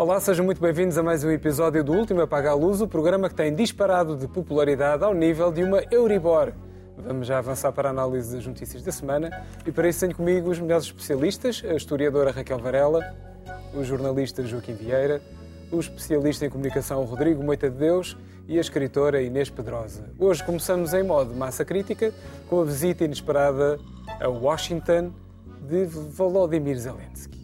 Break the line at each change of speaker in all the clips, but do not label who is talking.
Olá, sejam muito bem-vindos a mais um episódio do Último Apaga a Luz, o programa que tem disparado de popularidade ao nível de uma Euribor. Vamos já avançar para a análise das notícias da semana e para isso tenho comigo os melhores especialistas, a historiadora Raquel Varela, o jornalista Joaquim Vieira, o especialista em comunicação Rodrigo Moita de Deus e a escritora Inês Pedrosa. Hoje começamos em modo massa crítica com a visita inesperada a Washington de Volodymyr Zelensky.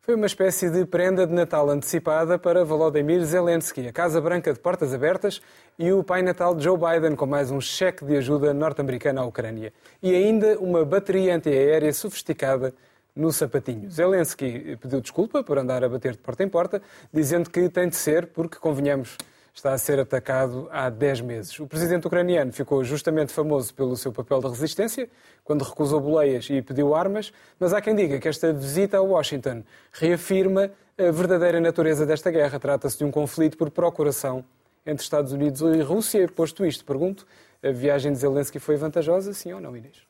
Foi uma espécie de prenda de Natal antecipada para Volodymyr Zelensky, a Casa Branca de portas abertas e o Pai Natal de Joe Biden com mais um cheque de ajuda norte-americana à Ucrânia. E ainda uma bateria antiaérea sofisticada no sapatinho. Zelensky pediu desculpa por andar a bater de porta em porta, dizendo que tem de ser, porque, convenhamos, está a ser atacado há 10 meses. O presidente ucraniano ficou justamente famoso pelo seu papel de resistência, quando recusou boleias e pediu armas, mas há quem diga que esta visita a Washington reafirma a verdadeira natureza desta guerra. Trata-se de um conflito por procuração entre Estados Unidos e Rússia. Posto isto, pergunto, a viagem de Zelensky foi vantajosa, sim ou não, Inês?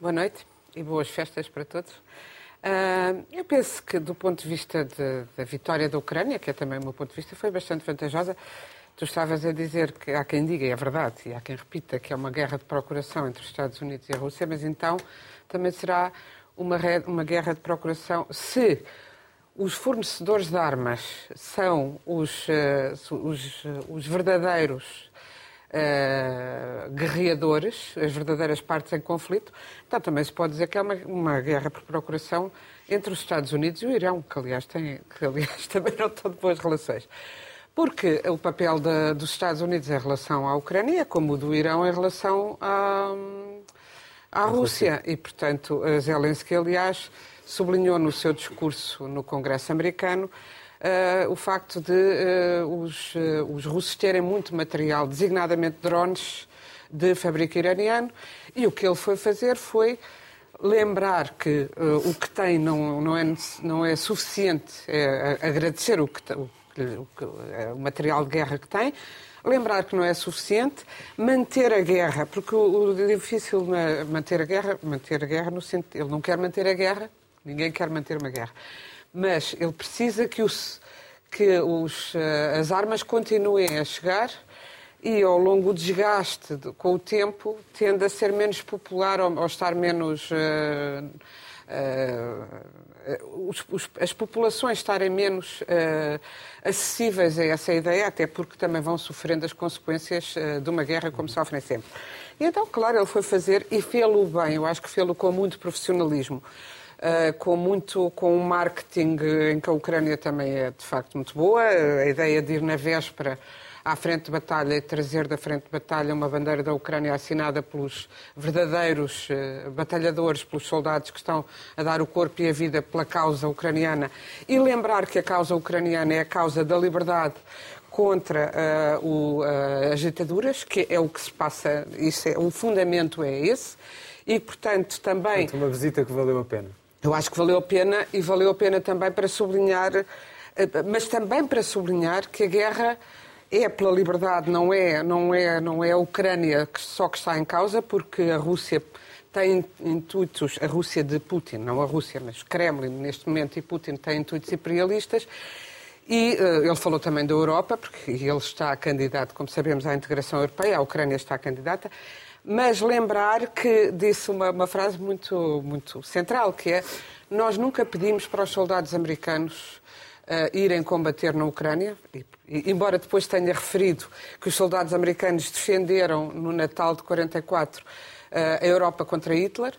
Boa noite e boas festas para todos. Uh, eu penso que, do ponto de vista de, da vitória da Ucrânia, que é também o meu ponto de vista, foi bastante vantajosa. Tu estavas a dizer que há quem diga, e é verdade, e há quem repita, que é uma guerra de procuração entre os Estados Unidos e a Rússia, mas então também será uma, uma guerra de procuração se os fornecedores de armas são os, uh, os, os verdadeiros uh, guerreadores, as verdadeiras partes em conflito, então também se pode dizer que é uma, uma guerra por procuração entre os Estados Unidos e o Irão, que aliás, tem, que, aliás também não estão de boas relações. Porque o papel de, dos Estados Unidos em relação à Ucrânia é como o do Irão em relação à, à Rússia. Rússia. E, portanto, Zelensky, aliás, sublinhou no seu discurso no Congresso americano uh, o facto de uh, os, uh, os russos terem muito material, designadamente drones de fabrico iraniano, e o que ele foi fazer foi lembrar que o que tem não, não, é, não é suficiente, é agradecer o, que, o, o material de guerra que tem, lembrar que não é suficiente, manter a guerra, porque o, o difícil manter a guerra, manter a guerra no sentido, ele não quer manter a guerra, ninguém quer manter uma guerra mas ele precisa que, os, que os, eh, as armas continuem a chegar e ao longo do desgaste de, com o tempo tende a ser menos popular ou, ou estar menos. Uh, uh, as populações estarem menos uh, acessíveis a essa ideia, até porque também vão sofrendo as consequências de uma guerra como sofrem sempre. E então, claro, ele foi fazer e fê-lo bem, eu acho que fê-lo com muito profissionalismo. Uh, com muito com um marketing em que a Ucrânia também é de facto muito boa. A ideia de ir na véspera à frente de batalha e trazer da frente de batalha uma bandeira da Ucrânia assinada pelos verdadeiros uh, batalhadores, pelos soldados que estão a dar o corpo e a vida pela causa ucraniana e lembrar que a causa ucraniana é a causa da liberdade contra uh, o, as ditaduras, que é o que se passa, isso é, o fundamento é esse, e portanto também...
Portanto, uma visita que valeu a pena.
Eu acho que valeu a pena e valeu a pena também para sublinhar, eh, mas também para sublinhar que a guerra é pela liberdade, não é, não é, não é a Ucrânia que só que está em causa, porque a Rússia tem intuitos, a Rússia de Putin, não a Rússia, mas Kremlin neste momento e Putin têm intuitos imperialistas. E uh, ele falou também da Europa, porque ele está candidato, como sabemos, à integração europeia, a Ucrânia está candidata mas lembrar que disse uma, uma, frase muito, muito central, que é nós nunca pedimos para os soldados americanos uh, irem combater na Ucrânia, e, embora depois tenha referido que os soldados americanos defenderam no Natal de 44 uh, eh, a Europa contra Hitler,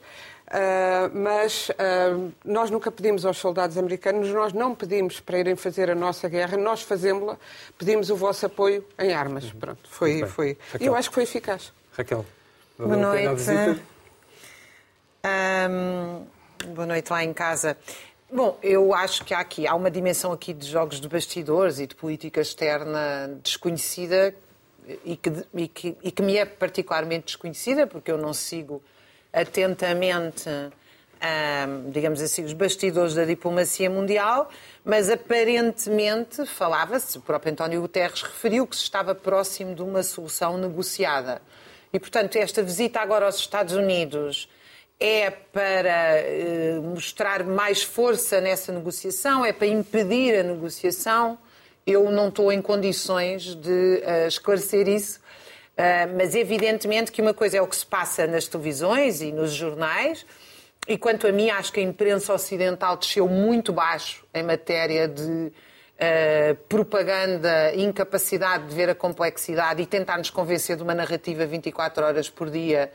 Uh, mas uh, nós nunca pedimos aos soldados americanos, nós não pedimos para irem fazer a nossa guerra, nós fazemos-la, pedimos o vosso apoio em armas. Uhum. Pronto, foi, foi. Eu acho que foi eficaz.
Raquel.
Boa noite. Um, boa noite lá em casa. Bom, eu acho que há aqui há uma dimensão aqui de jogos de bastidores e de política externa desconhecida e que, e que, e que me é particularmente desconhecida porque eu não sigo atentamente hum, digamos assim, os bastidores da diplomacia mundial, mas aparentemente falava-se, o próprio António Guterres referiu que se estava próximo de uma solução negociada. E, portanto, esta visita agora aos Estados Unidos é para eh, mostrar mais força nessa negociação, é para impedir a negociação. Eu não estou em condições de uh, esclarecer isso, uh, mas evidentemente que uma coisa é o que se passa nas televisões e nos jornais, e quanto a mim, acho que a imprensa ocidental desceu muito baixo em matéria de uh, propaganda, incapacidade de ver a complexidade e tentar nos convencer de uma narrativa 24 horas por dia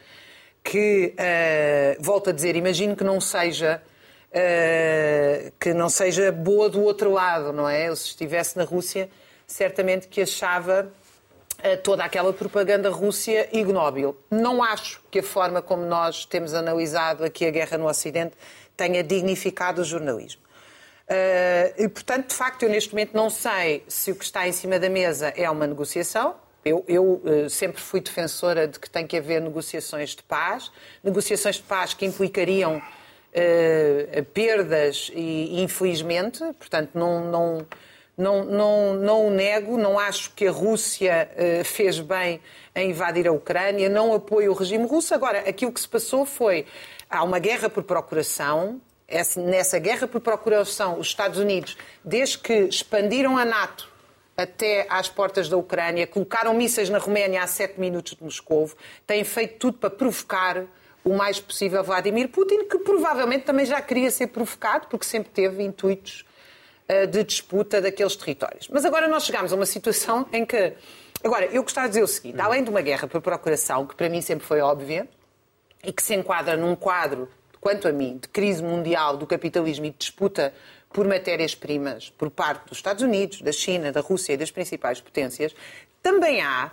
que, uh, volto a dizer, imagino que não seja uh, que não seja boa do outro lado, não é? Eu se estivesse na Rússia, certamente que achava toda aquela propaganda rússia ignóbil. Não acho que a forma como nós temos analisado aqui a guerra no Ocidente tenha dignificado o jornalismo. Uh, e, portanto, de facto, eu neste momento não sei se o que está em cima da mesa é uma negociação, eu, eu uh, sempre fui defensora de que tem que haver negociações de paz, negociações de paz que implicariam uh, perdas e, infelizmente, portanto, não, não, não, não, não o nego, não acho que a Rússia uh, fez bem em invadir a Ucrânia, não apoio o regime russo. Agora, aquilo que se passou foi, há uma guerra por procuração, nessa guerra por procuração, os Estados Unidos, desde que expandiram a NATO até às portas da Ucrânia, colocaram mísseis na Roménia a 7 minutos de Moscou, têm feito tudo para provocar o mais possível Vladimir Putin, que provavelmente também já queria ser provocado, porque sempre teve intuitos uh, de disputa daqueles territórios. Mas agora nós chegamos a uma situação em que. Agora, eu gostava de dizer o seguinte: além de uma guerra por procuração, que para mim sempre foi óbvia, e que se enquadra num quadro, quanto a mim, de crise mundial do capitalismo e de disputa por matérias-primas por parte dos Estados Unidos, da China, da Rússia e das principais potências, também há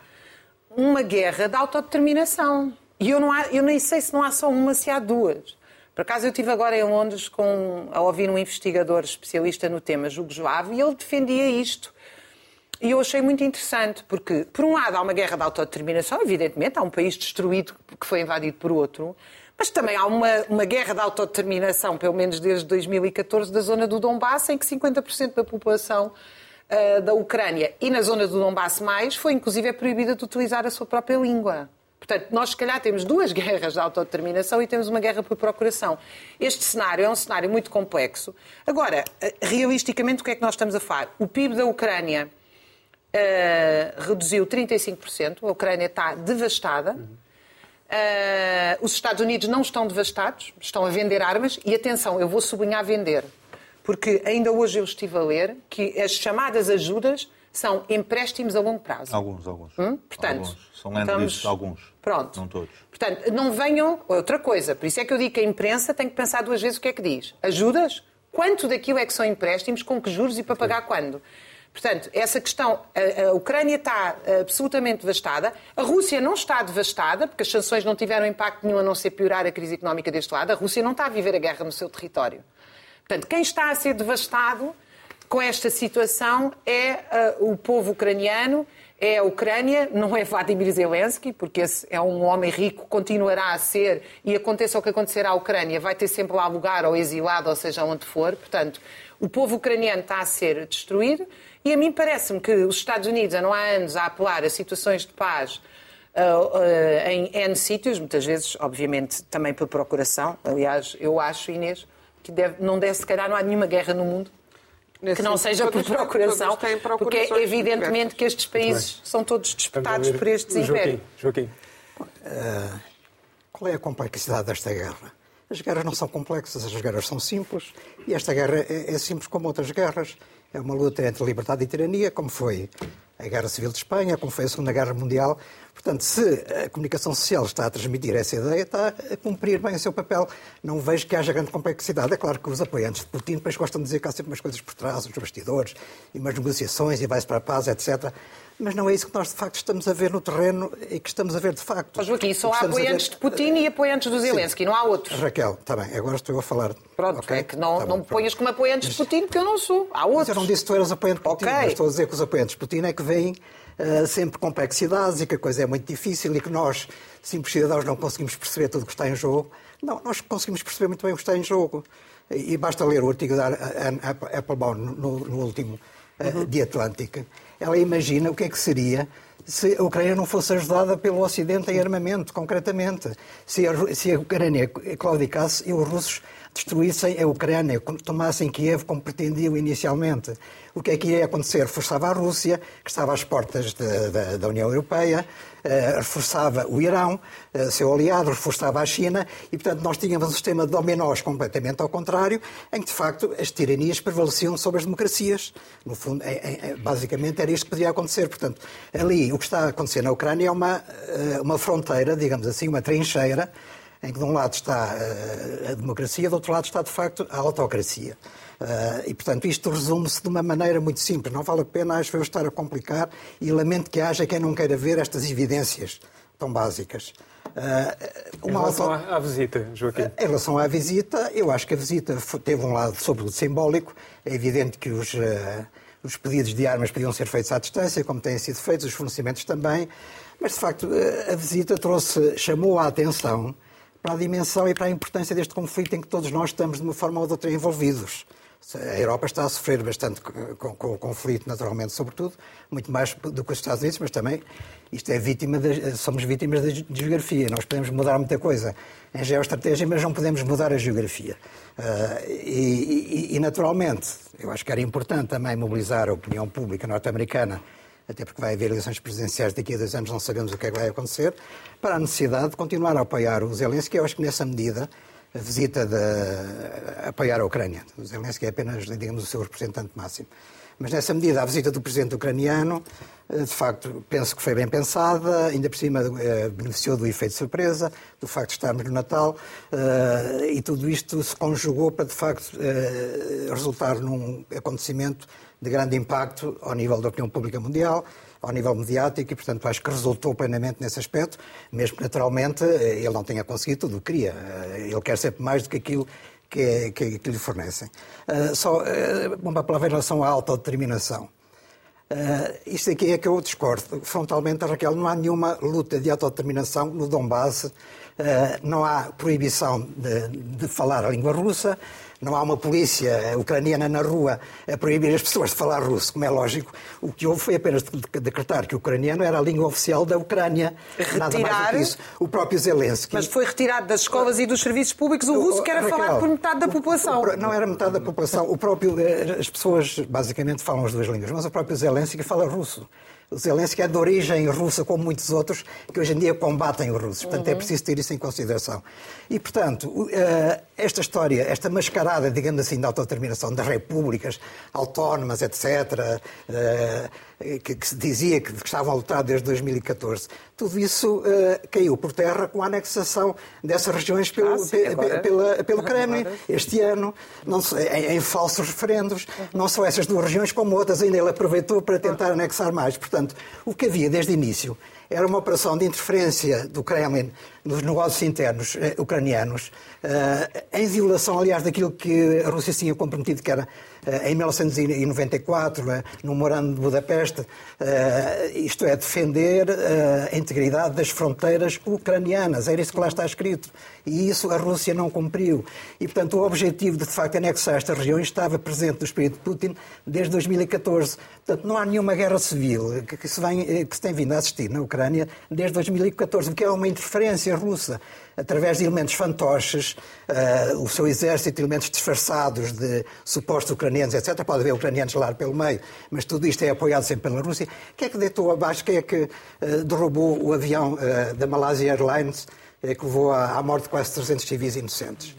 uma guerra de autodeterminação. E eu, não há, eu nem sei se não há só uma, se há duas. Por acaso eu estive agora em Londres com, a ouvir um investigador especialista no tema jugoslavo e ele defendia isto. E eu achei muito interessante, porque, por um lado, há uma guerra de autodeterminação, evidentemente, há um país destruído que foi invadido por outro, mas também há uma, uma guerra de autodeterminação, pelo menos desde 2014, da zona do Donbass, em que 50% da população uh, da Ucrânia e na zona do Donbass mais foi inclusive é proibida de utilizar a sua própria língua. Portanto, nós se calhar temos duas guerras de autodeterminação e temos uma guerra por procuração. Este cenário é um cenário muito complexo. Agora, eh, realisticamente, o que é que nós estamos a falar? O PIB da Ucrânia uh, reduziu 35%, a Ucrânia está devastada. Uhum. Uh, os Estados Unidos não estão devastados, estão a vender armas e atenção, eu vou sublinhar vender, porque ainda hoje eu estive a ler que as chamadas ajudas são empréstimos a longo prazo.
Alguns, alguns.
Hum? Portanto,
alguns. São estamos... alguns.
Pronto.
Não todos.
Portanto, não venham. Outra coisa, por isso é que eu digo que a imprensa tem que pensar duas vezes o que é que diz. Ajudas? Quanto daquilo é que são empréstimos, com que juros e para pagar quando? Portanto, essa questão, a, a, Ucrânia está absolutamente devastada, a Rússia não está devastada, porque as sanções não tiveram impacto nenhum a não ser piorar a crise económica deste lado, a Rússia não está a viver a guerra no seu território. Portanto, quem está a ser devastado com esta situação é uh, o povo ucraniano, é a Ucrânia, não é Vladimir Zelensky, porque esse é um homem rico, continuará a ser, e aconteça o que acontecer à Ucrânia, vai ter sempre lá lugar, ou exilado, ou seja onde for. Portanto, o povo ucraniano está a ser destruído e a mim parece-me que os Estados Unidos andam há anos a apelar a situações de paz uh, uh, em N sítios, muitas vezes, obviamente, também por procuração. Aliás, eu acho, Inês, que deve, não deve, se calhar, não há nenhuma guerra no mundo que não seja por procuração, porque é evidentemente que estes países são todos disputados por estes impérios.
Joaquim.
Uh, qual é a complexidade desta guerra? As guerras não são complexas, as guerras são simples, e esta guerra é, é simples como outras guerras. É uma luta entre liberdade e tirania, como foi a Guerra Civil de Espanha, como foi a Segunda Guerra Mundial. Portanto, se a comunicação social está a transmitir essa ideia, está a cumprir bem o seu papel. Não vejo que haja grande complexidade. É claro que os apoiantes de Putin depois gostam de dizer que há sempre umas coisas por trás, os bastidores, e umas negociações, e vai-se para a paz, etc mas não é isso que nós de facto estamos a ver no terreno e que estamos a ver de facto.
Mas Joaquim, só há apoiantes ver... de Putin e apoiantes do Zelensky, Sim. não há outros.
Raquel, está bem, agora estou a falar.
Pronto, okay? é que não, tá não me ponhas como apoiantes mas... de Putin, porque eu não sou. Há outros. Mas
eu não disse que tu eras apoiante de Putin, okay. estou a dizer que os apoiantes de Putin é que veem uh, sempre complexidades e que a coisa é muito difícil e que nós, simples cidadãos, não conseguimos perceber tudo o que está em jogo. Não, nós conseguimos perceber muito bem o que está em jogo. E basta ler o artigo da Anne Applebaum no, no último uh, uhum. The Atlantic. Ela imagina o que é que seria se a Ucrânia não fosse ajudada pelo Ocidente em armamento, concretamente. Se a, se a Ucrânia claudicasse e os russos destruíssem a Ucrânia, tomassem Kiev como pretendiam inicialmente. O que é que ia acontecer? Reforçava a Rússia, que estava às portas de, de, da União Europeia, uh, reforçava o Irão, uh, seu aliado, reforçava a China, e, portanto, nós tínhamos um sistema de dominós completamente ao contrário, em que, de facto, as tiranias prevaleciam sobre as democracias. No fundo, é, é, é basicamente era isto que podia acontecer. Portanto, ali, o que está a acontecer na Ucrânia é uma, uh, uma fronteira, digamos assim, uma trincheira, em que de um lado está eh, a democracia, do outro lado está, de facto, a autocracia. Uh, e, portanto, isto resume-se de uma maneira muito simples. Não vale a pena, acho eu, estar a complicar e lamento que haja quem não queira ver estas evidências tão básicas.
Uh, em relação auto... à visita, Joaquim? Uh,
em relação à visita, eu acho que a visita teve um lado, sobretudo, simbólico. É evidente que os, os pedidos de armas podiam ser feitos à distância, como têm sido feitos, os fornecimentos também. Mas, de facto, a visita trouxe, chamou a atenção para a dimensão e para a importância deste conflito em que todos nós estamos, de uma forma ou de outra, envolvidos. A Europa está a sofrer bastante com, com, o conflito, naturalmente, sobretudo, muito mais do que os Estados Unidos, mas também isto é vítima de, somos vítimas da geografia. Nós podemos mudar muita coisa em geoestratégia, mas não podemos mudar a geografia. Uh, e, e, e, naturalmente, eu acho que era importante também mobilizar a opinião pública norte-americana até porque vai haver eleições presidenciais daqui a dois anos, não sabemos o que é que vai acontecer, para a necessidade de continuar a apoiar o Zelensky. Eu acho que nessa medida a visita de apoiar a Ucrânia. O Zelensky é apenas, digamos, o seu representante máximo. Mas nessa medida, a visita do presidente ucraniano, eh, de facto, penso que foi bem pensada, ainda por cima eh, beneficiou do efeito de surpresa, do facto de estarmos no Natal, eh, e tudo isto se conjugou para, de facto, resultar num acontecimento de grande impacto ao nível da opinião pública mundial, ao nível mediático e, portanto, acho que resultou plenamente nesse aspecto, mesmo que naturalmente eh, ele não tenha conseguido tudo o que queria. Eh, ele quer sempre mais do que aquilo que, é, que, que lhe fornecem. Uh, só uh, uma palavra em relação à autodeterminação. Uh, isto aqui é que eu discordo frontalmente, Raquel. Não há nenhuma luta de autodeterminação no Donbass, uh, não há proibição de, de falar a língua russa, não há uma polícia ucraniana na rua a proibir as pessoas de falar russo, como é lógico. O que houve foi apenas decretar que o ucraniano era a língua oficial da Ucrânia. Retirar... Nada mais do que isso. O próprio Zelensky.
Mas foi retirado das escolas e dos serviços públicos o russo, que era Raquel, falado por metade da população.
O, o, não era metade da população. O próprio, eh, as pessoas basicamente falam as duas línguas, mas o próprio Zelensky fala russo. O Zelensky é de origem russa, como muitos outros, que hoje em dia combatem os russos. Portanto, é uhum. é preciso ter isso em consideração. E, portanto, eh, esta história, esta mascarada, digamos assim, da autodeterminação das repúblicas autónomas, etc., que, que, se dizia que, que, estavam a lutar desde 2014, tudo isso uh, caiu por terra com a anexação dessas regiões pelo, ah, sim, agora, pela, pelo Kremlin este ano, não, em, em, falsos referendos. Uhum. Não só essas duas regiões, como outras ainda ele aproveitou para tentar anexar mais. Portanto, o que havia desde o início era uma operação de interferência do Kremlin nos negócios internos eh, ucranianos, eh, em violação, aliás, daquilo que a Rússia tinha comprometido, que era eh, em 1994, eh, no Memorando de Budapeste, eh, isto é, defender eh, a integridade das fronteiras ucranianas. Era isso que lá está escrito. E isso a Rússia não cumpriu. E, portanto, o objetivo de, de facto, anexar estas regiões estava presente no espírito de Putin desde 2014. Portanto, não há nenhuma guerra civil que se, vem, que se tem vindo a assistir na Ucrânia desde 2014, porque é uma interferência russa através de elementos fantoches, uh, o seu exército, elementos disfarçados de supostos ucranianos, etc. Pode haver ucranianos lá pelo meio, mas tudo isto é apoiado sempre pela Rússia. Quem é que deitou abaixo, quem é que uh, derrubou o avião uh, da Malaysia Airlines que levou à, à morte de quase 300 civis inocentes?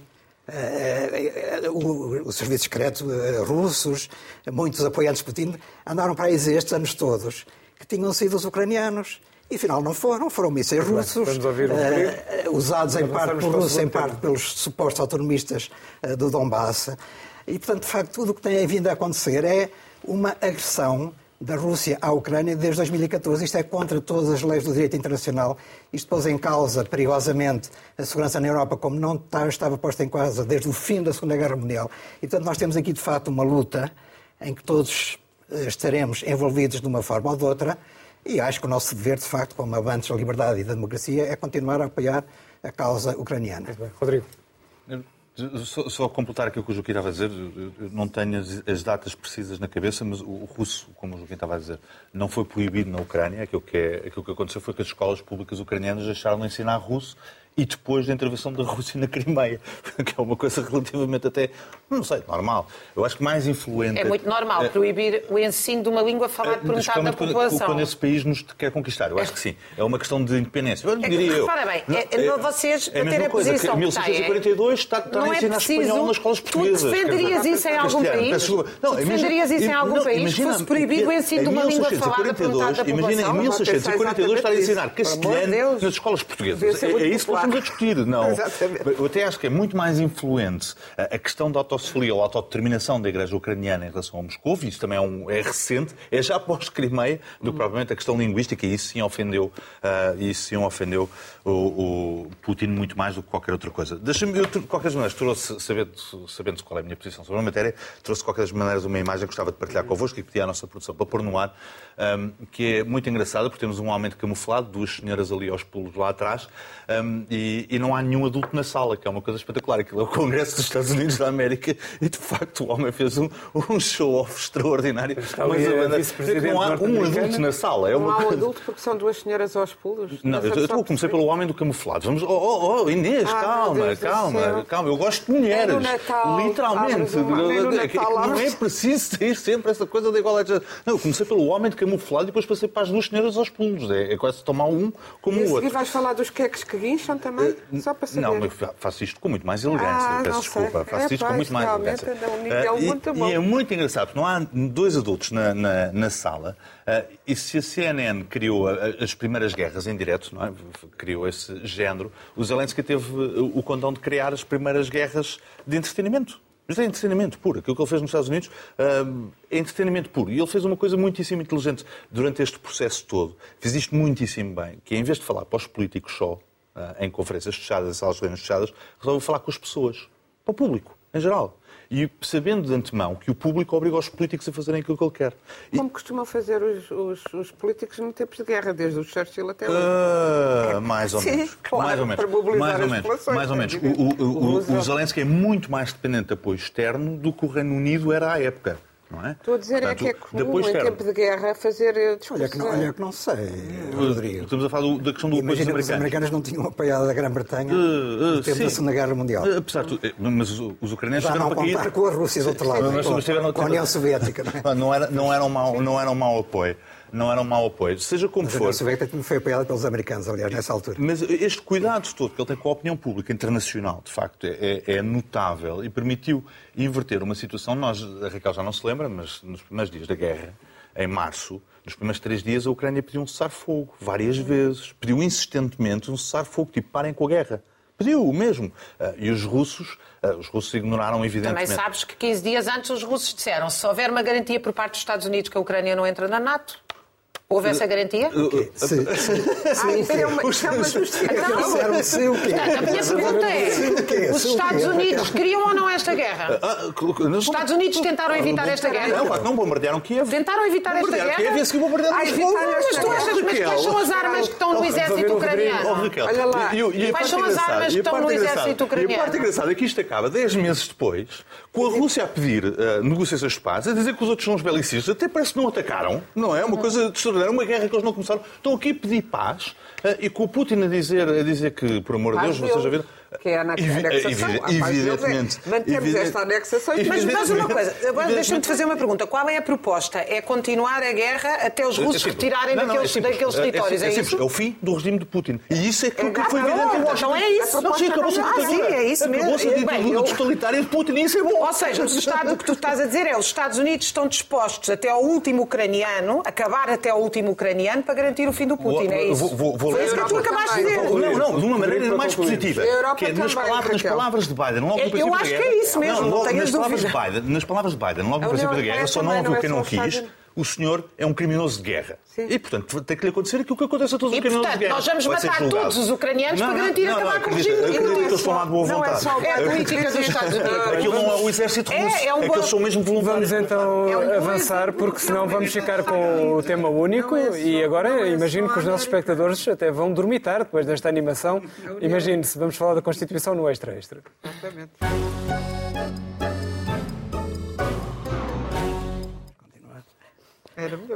Os serviços secretos russos, muitos apoiantes de Putin, andaram para aí estes anos todos, que tinham sido os ucranianos. E afinal não foram, foram mísseis russos, uh, usados em parte por russos, em parte pelos supostos autonomistas uh, do Donbass. E, portanto, de facto, tudo o que tem vindo a acontecer é uma agressão da Rússia à Ucrânia desde 2014. Isto é contra todas as leis do direito internacional. Isto pôs em causa, perigosamente, a segurança na Europa, como não estava posta em causa desde o fim da Segunda Guerra Mundial. E, portanto, nós temos aqui, de facto, uma luta em que todos eh, estaremos envolvidos de uma forma ou de outra E acho que o nosso dever, de facto, como amantes da liberdade e da democracia, é continuar a apoiar a causa ucraniana.
Rodrigo.
Só, só, completar aquilo que o Joaquim estava a dizer, eu não tenho as, as, datas precisas na cabeça, mas o russo, como o Joaquim estava a dizer, não foi proibido na Ucrânia. Aquilo que, é, aquilo que aconteceu foi que as escolas públicas ucranianas deixaram de ensinar russo e depois da intervenção da Rússia na Crimeia, que é uma coisa relativamente até, não sei, normal. Eu acho que mais influente...
É muito normal é, proibir o ensino de uma língua falada por metade da população.
Quando esse país nos quer conquistar, eu acho que sim. É uma questão de independência. Eu diria eu.
Repara bem, é, é, vocês,
é a ter a
posição
que 1642 está, está a ensinar espanhol nas escolas portuguesas.
Tu defenderias isso em algum país? Não, tu defenderias isso em algum país se fosse proibido o ensino de uma língua falada por metade da população?
Imagina, em 1642 estar a ensinar castelhano nas escolas portuguesas. É isso que estamos a discutir, não Exatamente. Eu até acho que é muito mais influente a questão da autossolia ou autodeterminação da Igreja Ucraniana em relação ao Moscou, isso também é, um, é recente, é já pós-Crimeia, do que propriamente a questão linguística, e isso sim ofendeu, uh, isso sim ofendeu o, o, Putin muito mais do que qualquer outra coisa. Deixa-me, eu, de qualquer maneira, trouxe, sabendo, sabendo qual é a minha posição sobre a matéria, trouxe de qualquer maneira uma imagem que gostava de partilhar convosco e que pedi à nossa produção para pôr no ar, um, que é muito engraçada, porque temos um homem camuflado, duas senhoras ali aos pulos lá atrás, um, e, e, não há nenhum adulto na sala, que é uma coisa espetacular. Aquilo é o Congresso dos Estados Unidos da América, e de facto o homem fez um, um show-off extraordinário.
Mas não
há um adulto na sala. É
não há um adulto porque são duas senhoras aos pulos?
Não, eu, eu comecei pelo homem do camuflado. Vamos, oh, oh, oh Inês, ah, calma, calma, calma. Eu gosto de mulheres. É
Natal,
Literalmente.
Natal,
não é preciso ter sempre essa coisa da igualdade. Não, eu comecei pelo homem de camuflado e depois passei para as duas senhoras aos pulos. É, é quase tomar um como o outro.
E vais falar dos queques que guincham também? Uh, Só para saber.
Não, mas faço isto com muito mais elegância. Ah, Peço desculpa. Sei. Faço é, isto com muito mais elegância.
Uh, muito
e, e, é muito engraçado, porque não há dois adultos na, na, na sala. Uh, e se a CNN criou as primeiras guerras em direto, não é? criou esse género, o Zelensky teve o condão de criar as primeiras guerras de entretenimento. Mas é entretenimento puro. Aquilo que ele fez nos Estados Unidos uh, é entretenimento puro. E ele fez uma coisa muitíssimo inteligente durante este processo todo. Fez isto muitíssimo bem, que em vez de falar para os políticos só, uh, em conferências fechadas, em salas de reuniões fechadas, resolveu falar com as pessoas, para o público, em geral e sabendo de antemão que o público obriga os políticos a fazerem aquilo que ele quer.
Como costumam fazer os, os, os, políticos no tempos de guerra, desde o Churchill até hoje?
Uh, mais ou menos.
Sim, claro,
mais ou menos.
Para mobilizar
mais ou menos. Mais ou menos. O, o, o, o Zelensky é muito mais dependente de apoio externo do que o Reino Unido era à época. Não é?
Estou a dizer Portanto, é que é comum em tempo de guerra fazer
discussões. Olha que não, olha que não sei, Rodrigo.
Estamos a falar da questão do
apoio dos americanos. os americanos não tinham apoiado a Grã-Bretanha uh, uh, no tempo sim. da Segunda Guerra Mundial. Uh,
apesar de mas os ucranianos
Já não para contar com a Rússia do outro lado, mas, mas com, com a União Soviética. Não,
é? não, era, não, era um mau, não era um mau apoio não era um mau apoio. Seja como
mas
for. A União
Soviética foi apoiada pelos americanos, aliás, nessa altura.
Mas este cuidado todo que ele tem com a opinião pública internacional, de facto, é, é, é notável e permitiu inverter uma situação. Nós, a Raquel já não se lembra, mas nos primeiros dias da guerra, em março, nos primeiros três dias, a Ucrânia pediu um cessar-fogo, várias vezes. Pediu insistentemente um cessar-fogo, tipo, parem com a guerra. Pediu o mesmo. Ah, e os russos, ah, os russos ignoraram, evidentemente.
Também sabes que 15 dias antes os russos disseram se houver uma garantia por parte dos Estados Unidos que a Ucrânia não entra na NATO, Houve essa garantia?
Sim.
Ah, isso é uma, isso é uma
justificação. Sim, o quê?
A minha pergunta é, os Estados Unidos queriam ou não esta guerra? Ah, os Estados Unidos tentaram evitar esta guerra?
Não, não bombardearam Kiev.
Tentaram evitar esta guerra?
Kiev e a seguir bombardearam
Mas tu achas, mas quais são as armas que estão no exército ucraniano?
Olha lá.
Quais são as armas que estão no exército ucraniano?
E a parte engraçada é que isto acaba 10 meses depois, com a Rússia a pedir negociações de paz, a dizer que os outros são os belicistas, até parece que não atacaram, não é? Uma coisa era uma guerra que eles não começaram. Estão aqui a pedir paz uh, e com o Putin a dizer, a dizer que, por amor de Deus, vocês já viram.
Que é a anexação.
Evidentemente.
Mantemos esta anexação.
Mas, mas uma coisa, agora deixa-me te fazer uma pergunta. Qual é a proposta? É continuar a guerra até os russos é retirarem não, não, daqueles, é daqueles é territórios? É, é,
isso? É o fim do regime de Putin. E isso é que, que foi
evidente. Não, não é isso.
Não, sim, acabou-se
ah, sim, é isso mesmo.
Acabou-se a ditadura totalitária de Putin. Isso é bom.
Ou seja, o que tu estás a dizer é os Estados Unidos estão dispostos até ao último ucraniano, acabar até ao último ucraniano para garantir o fim do Putin. É isso. Foi isso que tu acabaste de dizer.
Não, não, de uma maneira mais positiva. Que é nas palavras nas palavras de Biden, logo no
Eu acho que é isso mesmo, não,
nas palavras de Biden, Nas palavras de Biden, logo no princípio da guerra, só não ouviu quem não quis o senhor é um criminoso de guerra. Sim. E, portanto, tem que lhe acontecer aquilo que acontece a todos
e,
os criminosos
portanto,
de guerra.
nós vamos matar todos os ucranianos não, para garantir não, acabar com o regime.
Acredito, acredito que eles estão lá de boa vontade. Não é
só a política dos Estados Unidos.
Aquilo não é o exército russo, é, é, um é que eles são mesmo voluntários.
Vamos então é avançar, porque senão vamos ficar com o tema único é e agora imagino que os nossos espectadores até vão dormitar depois desta animação. Imagine-se, vamos falar da Constituição no Extra-Extra. Exatamente.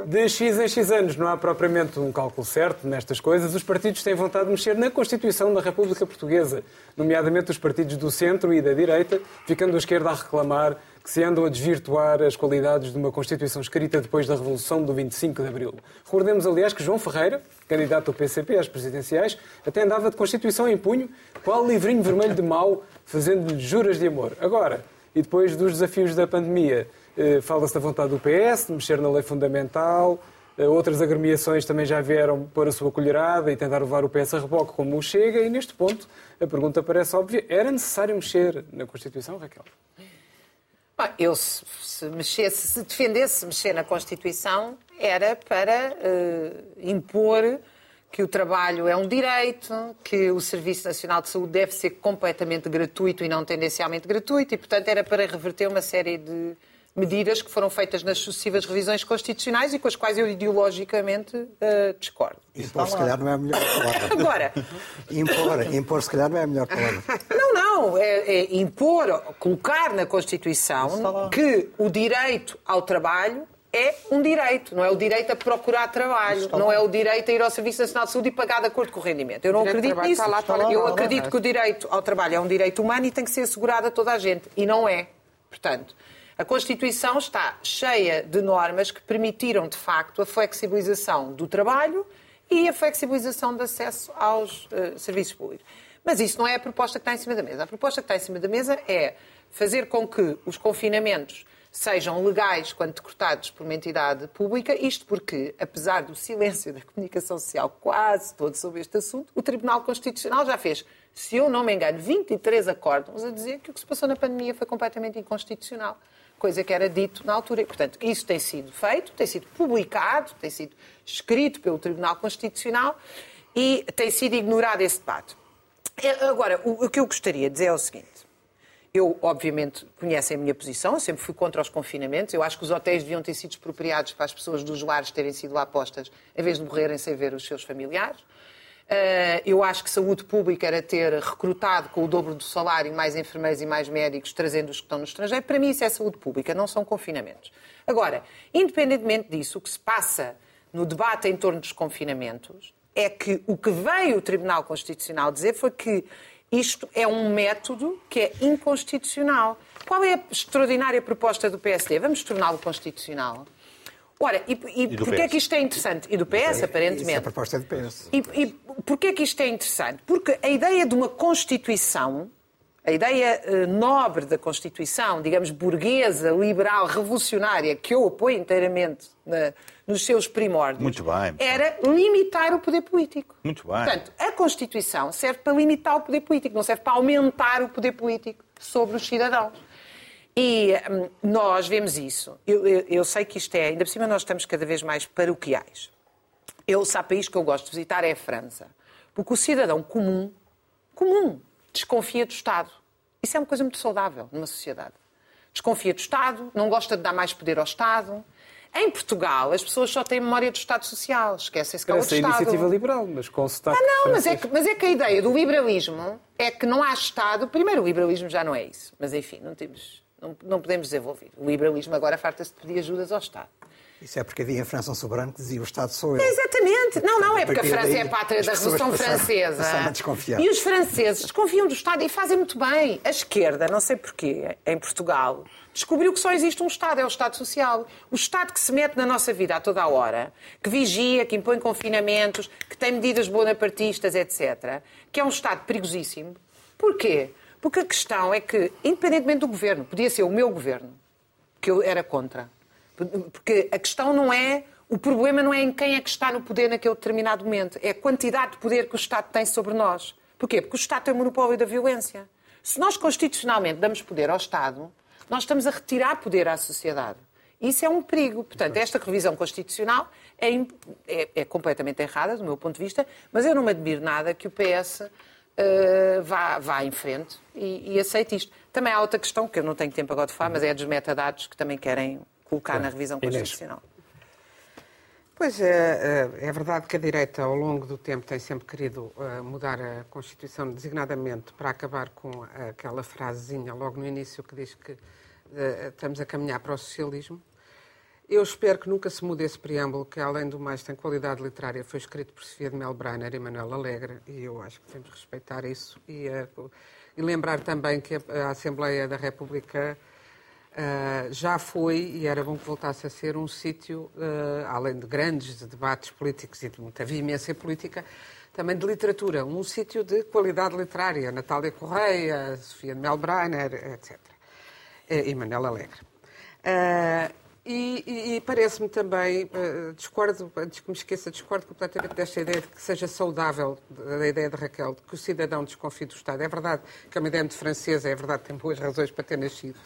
De X em X anos não há propriamente um cálculo certo nestas coisas. Os partidos têm vontade de mexer na Constituição da República Portuguesa, nomeadamente os partidos do centro e da direita, ficando a esquerda a reclamar que se andam a desvirtuar as qualidades de uma Constituição escrita depois da Revolução do 25 de Abril. Recordemos, aliás, que João Ferreira, candidato do PCP às presidenciais, até andava de Constituição em punho, qual livrinho vermelho de mau, fazendo-lhe juras de amor. Agora, e depois dos desafios da pandemia, fala-se da vontade do PS de mexer na lei fundamental. Eh, outras agremiações também já vieram pôr a sua colherada e tentar levar o PS a reboque como o Chega. E neste ponto a pergunta parece óbvia. Era necessário mexer na Constituição, Raquel?
Eu, se, se mexesse, se defendesse mexer na Constituição, era para uh, impor que o trabalho é um direito, que o Serviço Nacional de Saúde deve ser completamente gratuito e não tendencialmente gratuito, e, portanto, era para reverter uma série de medidas que foram feitas nas sucessivas revisões constitucionais e com as quais eu ideologicamente uh, discordo.
Impor, se calhar, não é a melhor palavra.
Agora.
impor, impor, se calhar, não é a melhor palavra.
Não, não. É, é impor, colocar na Constituição que o direito ao trabalho é um direito, não é o direito a procurar trabalho, não é o direito a ir ao Serviço Nacional de Saúde e pagar de acordo com o rendimento. Eu não acredito nisso. Eu acredito que o direito ao trabalho é um direito humano e tem que ser assegurado a toda a gente. E não é. Portanto, a Constituição está cheia de normas que permitiram, de facto, a flexibilização do trabalho e a flexibilização de acesso aos uh, serviços públicos. Mas isso não é a proposta que está em cima da mesa. A proposta que está em cima da mesa é fazer com que os confinamentos sejam legais quando decretados por uma entidade pública, isto porque, apesar do silêncio da comunicação social quase todo sobre este assunto, o Tribunal Constitucional já fez, se eu não me engano, 23 acórdãos a dizer que o que se passou na pandemia foi completamente inconstitucional coisa que era dito na altura. E, portanto, isso tem sido feito, tem sido publicado, tem sido escrito pelo Tribunal Constitucional e tem sido ignorado esse debate. É, agora, o, que eu gostaria de dizer é o seguinte. Eu, obviamente, conhecem a minha posição, eu sempre fui contra os confinamentos. Eu acho que os hotéis deviam ter sido expropriados para as pessoas dos lares terem sido lá postas, em vez de morrerem sem ver os seus familiares. Eh, eu acho que saúde pública era ter recrutado com o dobro do salário mais enfermeiros e mais médicos, trazendo os que estão no estrangeiro. Para mim, isso é saúde pública, não são confinamentos. Agora, independentemente disso, o que se passa no debate em torno dos confinamentos é que o que veio o Tribunal Constitucional dizer foi que isto é um método que é inconstitucional. Qual é a extraordinária proposta do PSD? Vamos torná-lo constitucional. Ora, e, e, e porquê é que isto é interessante? E do PS, aparentemente. Isso é
a proposta do PS.
E, e porquê é que isto é interessante? Porque a ideia de uma Constituição, a ideia uh, nobre da Constituição, digamos, burguesa, liberal, revolucionária, que eu apoio inteiramente na, nos seus primórdios, era limitar o poder político.
Muito bem.
Portanto, a Constituição serve para limitar o poder político, não serve para aumentar o poder político sobre os cidadãos. E hum, nós vemos isso. Eu, eu, eu, sei que isto é, ainda por cima nós estamos cada vez mais paroquiais. Eu, se há país que eu gosto de visitar é a França. Porque o cidadão comum, comum, desconfia do Estado. Isso é uma coisa muito saudável numa sociedade. Desconfia do Estado, não gosta de dar mais poder ao Estado. Em Portugal, as pessoas só têm memória do Estado Social, esquecem-se que é outro Estado.
iniciativa liberal, mas com sotaque
Ah, não, mas é, que, mas é que a ideia do liberalismo é que não há Estado... Primeiro, o liberalismo já não é isso. Mas, enfim, não temos não, não podemos desenvolver. O liberalismo agora farta-se de pedir ajudas ao Estado.
Isso é porque havia em França um soberano que dizia o Estado sou eu.
exatamente. Não, não, é porque a França é a pátria da Revolução Francesa. E os franceses desconfiam do Estado e fazem muito bem. A esquerda, não sei porquê, em Portugal, descobriu que só existe um Estado, é o Estado Social. O Estado que se mete na nossa vida a toda a hora, que vigia, que impõe confinamentos, que tem medidas bonapartistas, etc., que é um Estado perigosíssimo. Porquê? Porque a questão é que, independentemente do governo, podia ser o meu governo, que eu era contra. Porque a questão não é. O problema não é em quem é que está no poder naquele determinado momento, é a quantidade de poder que o Estado tem sobre nós. Porquê? Porque o Estado tem o monopólio da violência. Se nós constitucionalmente damos poder ao Estado, nós estamos a retirar poder à sociedade. Isso é um perigo. Portanto, esta revisão constitucional é, é, é completamente errada, do meu ponto de vista, mas eu não me admiro nada que o PS uh, eh, vá, vá em frente e, e aceite isto. Também há outra questão, que eu não tenho tempo agora de falar, mas é dos metadados que também querem colocar na revisão constitucional.
Pois é, é, é verdade que a direita, ao longo do tempo, tem sempre querido uh, mudar a Constituição designadamente para acabar com aquela frasezinha logo no início que diz que uh, estamos a caminhar para o socialismo. Eu espero que nunca se mude esse preâmbulo, que além do mais tem qualidade literária, foi escrito por Sofia de Melbrenner e Manuel Alegre, e eu acho que devemos respeitar isso. E, uh, e lembrar também que a, a Assembleia da República Uh, já foi, e era bom que voltasse a ser, um sítio, uh, além de grandes debates políticos e de muita veemência política, também de literatura, um sítio de qualidade literária. Natália Correia, Sofia de etc. E Manela Alegre. Uh, e, e, e parece-me também, uh, discordo, antes que me esqueça, discordo completamente desta ideia de que seja saudável, da ideia de Raquel, de que o cidadão desconfie do Estado. É verdade que é uma ideia muito francesa, é verdade que tem boas razões para ter nascido.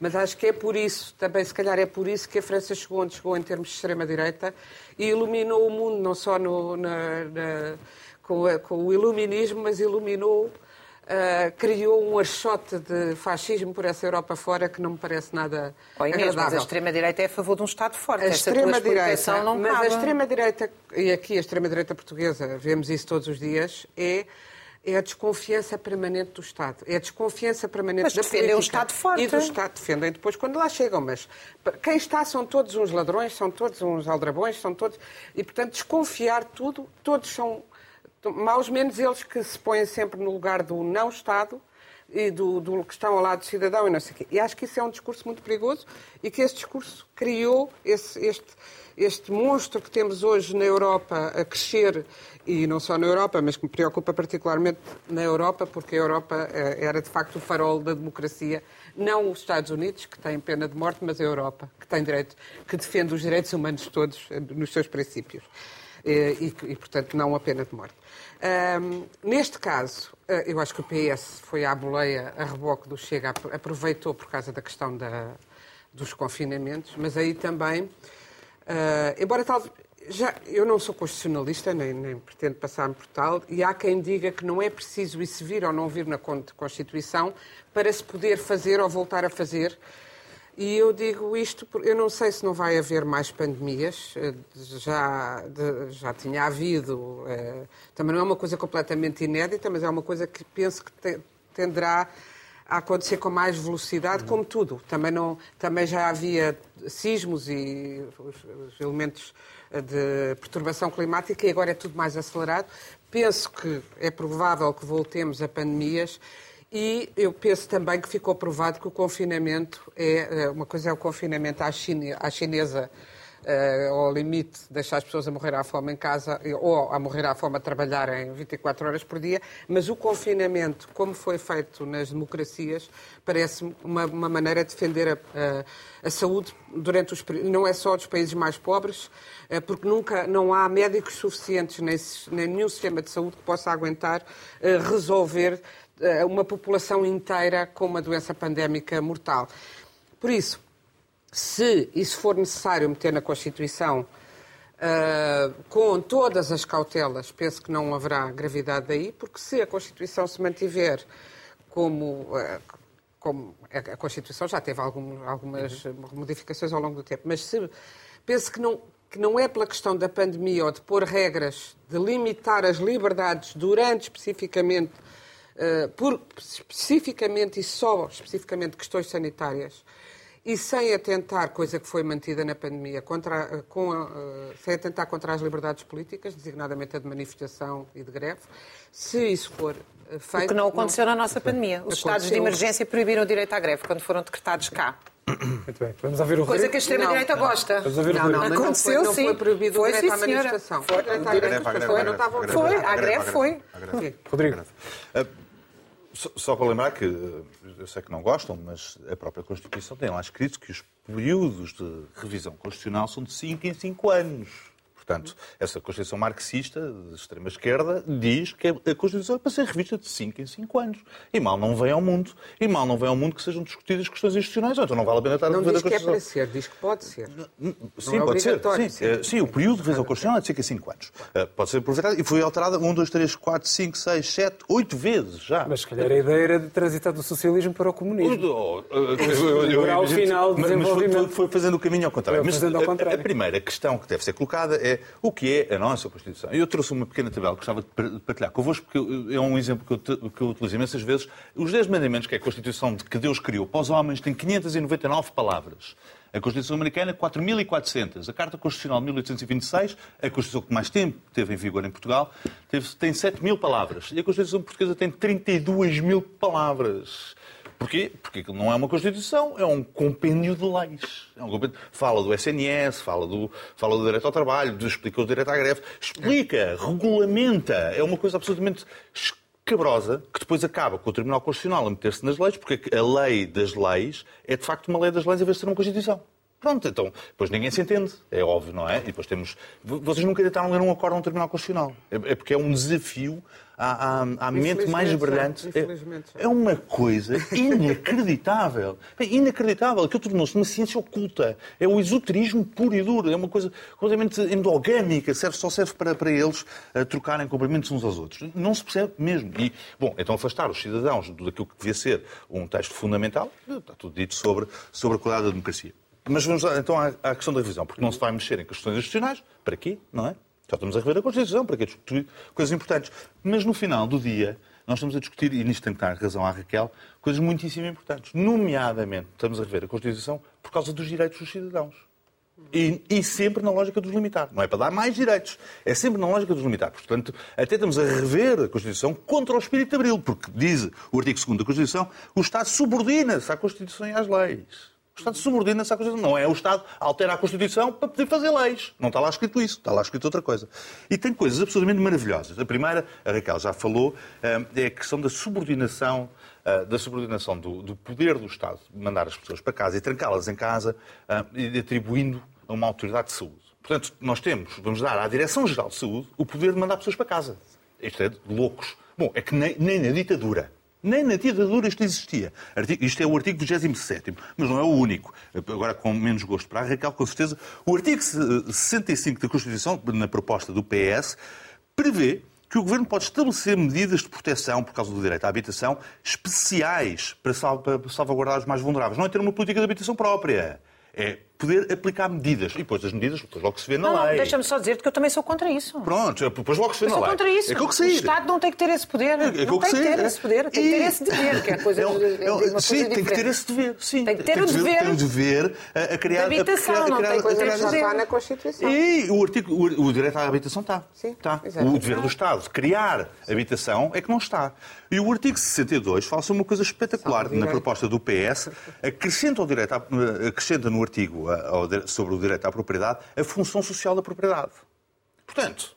Mas acho que é por isso, também se calhar é por isso que a França chegou onde chegou em termos de extrema-direita e iluminou o mundo, não só no, na, na, com, a, com, o iluminismo, mas iluminou, uh, criou um archote de fascismo por essa Europa fora que não me parece nada oh, Inês, agradável. Mas
a extrema-direita é a favor de um Estado forte.
A extrema-direita, não mas cabe. a extrema-direita, e aqui a extrema-direita portuguesa, vemos isso todos os dias, é é a desconfiança permanente do Estado. É a desconfiança permanente
mas
da
defendem
política.
o Estado forte.
E do Estado defendem depois quando lá chegam. Mas quem está são todos uns ladrões, são todos uns aldrabões, são todos... E, portanto, desconfiar tudo, todos são maus, menos eles que se põem sempre no lugar do não-Estado e do, do que estão ao lado do cidadão e não sei o quê. E acho que isso é um discurso muito perigoso e que esse discurso criou esse, este, este monstro que temos hoje na Europa a crescer, e não só na Europa, mas que me preocupa particularmente na Europa, porque a Europa eh, era de facto o farol da democracia, não os Estados Unidos, que têm pena de morte, mas a Europa, que tem direito, que defende os direitos humanos todos eh, nos seus princípios. Eh, e, e, portanto, não a pena de morte. Um, neste caso, eu acho que o PS foi à boleia, a reboque do Chega, aproveitou por causa da questão da, dos confinamentos, mas aí também Uh, embora tal, já, eu não sou constitucionalista, nem, nem pretendo passar-me por tal, e há quem diga que não é preciso isso vir ou não vir na Constituição para se poder fazer ou voltar a fazer. E eu digo isto, eu não sei se não vai haver mais pandemias, eh, já, já tinha havido, eh, também não é uma coisa completamente inédita, mas é uma coisa que penso que tenderá a acontecer com mais velocidade, como tudo. Também, não, também já havia sismos e os, os elementos de perturbação climática e agora é tudo mais acelerado. Penso que é provável que voltemos a pandemias e eu penso também que ficou provado que o confinamento é. é uma coisa é o confinamento à, chine, à chinesa uh, ao limite de deixar as pessoas a morrer à fome em casa ou a morrer à fome a trabalhar em 24 horas por dia, mas o confinamento, como foi feito nas democracias, parece uma, uma maneira de defender a, a, saúde durante os não é só dos países mais pobres, uh, porque nunca não há médicos suficientes nem, nenhum sistema de saúde que possa aguentar uh, resolver uma população inteira com uma doença pandémica mortal. Por isso, se isso for necessário meter na Constituição uh, com todas as cautelas, penso que não haverá gravidade daí, porque se a Constituição se mantiver como. Uh, como a Constituição já teve algum, algumas modificações ao longo do tempo, mas se, penso que não, que não é pela questão da pandemia ou de pôr regras, de limitar as liberdades durante especificamente, por especificamente e só especificamente questões sanitárias, e sem atentar, coisa que foi mantida na pandemia, contra, com, uh, sem atentar contra as liberdades políticas, designadamente a de manifestação e de greve, se isso for uh, feito...
O que não aconteceu não, na nossa pandemia. Os aconteceu... estados de emergência proibiram o direito à greve quando foram decretados cá.
Muito bem. Vamos ouvir o
Coisa que a extrema-direita gosta.
Vamos ouvir
não,
não,
não, aconteceu, não foi, não foi proibido foi, o direito sim, à manifestação.
Foi, foi, foi, a greve foi.
Rodrigo.
Só, só para lembrar que, eu sei que não gostam, mas a própria Constituição tem lá escrito que os períodos de revisão constitucional são de 5 em 5 anos. Portanto, essa Constituição marxista, de extrema-esquerda, diz que a Constituição é para ser revista de 5 em 5 anos. E mal não vem ao mundo. E mal não vem ao mundo que sejam discutidas questões institucionais. Então não vale a pena estar
não
a ver
a Constituição. Não diz que é para ser, diz que pode ser.
Sim, é pode ser. Sim. Sim. sim, o período de revisão constitucional é de 5 em 5 anos. Eh, pode ser aproveitado e foi alterada 1, 2, 3, 4, 5, 6, 7, 8 vezes já.
Mas se calhar a ideia era de transitar do socialismo para o comunismo.
Oh, o final de desenvolvimento. Mas foi, foi fazendo o caminho ao contrário. Mas ao contrário. A, a primeira questão que deve ser colocada é o que é a nossa Constituição. Eu trouxe uma pequena tabela que gostava de partilhar convosco, porque é um exemplo que eu, que eu utilizo imensas vezes. Os 10 mandamentos, que é a Constituição de que Deus criou para os homens, tem 599 palavras. A Constituição Americana, 4.400. A Carta Constitucional de 1826, a Constituição que mais tempo teve em vigor em Portugal, teve, tem 7 mil palavras. E a Constituição Portuguesa tem 32 mil palavras. Porquê? Porque não é uma Constituição, é um compêndio de leis. É um compêndio... Fala do SNS, fala do, fala do direito ao trabalho, explica o direito à greve, explica, regulamenta. É uma coisa absolutamente escabrosa que depois acaba com o Tribunal Constitucional a meter-se nas leis, porque a lei das leis é de facto uma lei das leis a vez de ser uma Constituição. Pronto, então, depois ninguém se entende, é óbvio, não é? E depois temos. Vocês nunca tentaram ler um acordo no Tribunal Constitucional. É, é porque é um desafio à, à, à mente mais brilhante. É, é, uma coisa inacreditável. inacreditável. Aquilo tornou-se uma ciência oculta. É o esoterismo puro e duro. É uma coisa completamente endogâmica. Serve, só serve para, para eles uh, trocarem cumprimentos uns aos outros. Não se percebe mesmo. E, bom, então afastar os cidadãos daquilo que devia ser um texto fundamental, está tudo dito sobre, sobre a qualidade da democracia. Mas vamos então à, à questão da revisão, porque não se vai mexer em questões institucionais. Para quê? Não é? Já estamos a rever a Constituição, para que discutir coisas importantes. Mas no final do dia, nós estamos a discutir, e nisto tem que dar razão à Raquel, coisas muitíssimo importantes. Nomeadamente, estamos a rever a Constituição por causa dos direitos dos cidadãos. E, e, sempre na lógica dos limitar. Não é para dar mais direitos, é sempre na lógica dos limitar. Portanto, até estamos a rever a Constituição contra o espírito de Abril, porque diz o artigo 2 da Constituição o Estado subordina-se à Constituição e às leis. O Estado subordina-se à Constituição. Não é o Estado altera a Constituição para poder fazer leis. Não está lá escrito isso. Está lá escrito outra coisa. E tem coisas absolutamente maravilhosas. A primeira, a Raquel já falou, eh, é a questão da subordinação eh, da subordinação do, do, poder do Estado mandar as pessoas para casa e trancá-las em casa eh, e atribuindo a uma autoridade de saúde. Portanto, nós temos, vamos dar à Direção-Geral de Saúde o poder de mandar pessoas para casa. Isto é de loucos. Bom, é que nem, nem na ditadura nem na ditadura isto existia. Isto é o artigo 27, mas não é o único. Agora, com menos gosto para a Raquel, com certeza, o artigo 65 da Constituição, na proposta do PS, prevê que o Governo pode estabelecer medidas de proteção, por causa do direito à habitação, especiais para salvaguardar os mais vulneráveis. Não é ter uma política de habitação própria. É poder aplicar medidas. E depois das medidas, depois logo se vê na
não,
lei.
Deixa-me só dizer que eu também sou contra isso.
Pronto, depois logo se vê
eu
na lei.
sou contra isso.
É que
o Estado não tem que ter esse poder. É, é não tem que ter esse poder. Tem que ter esse dever, que é coisa, é, é,
uma sim, tem que ter esse dever. Sim,
tem que ter o dever.
Tem o dever a, a criar...
De habitação, a, a, a, não tem coisa
que está na Constituição.
E o, artigo, o, o direito à habitação está. Sim, está. O dever do Estado de criar habitação é que não está. E o artigo 62 fala sobre uma coisa espetacular na proposta do PS, acrescenta, ao direito, acrescenta no artigo sobre o direito à propriedade a função social da propriedade. Portanto,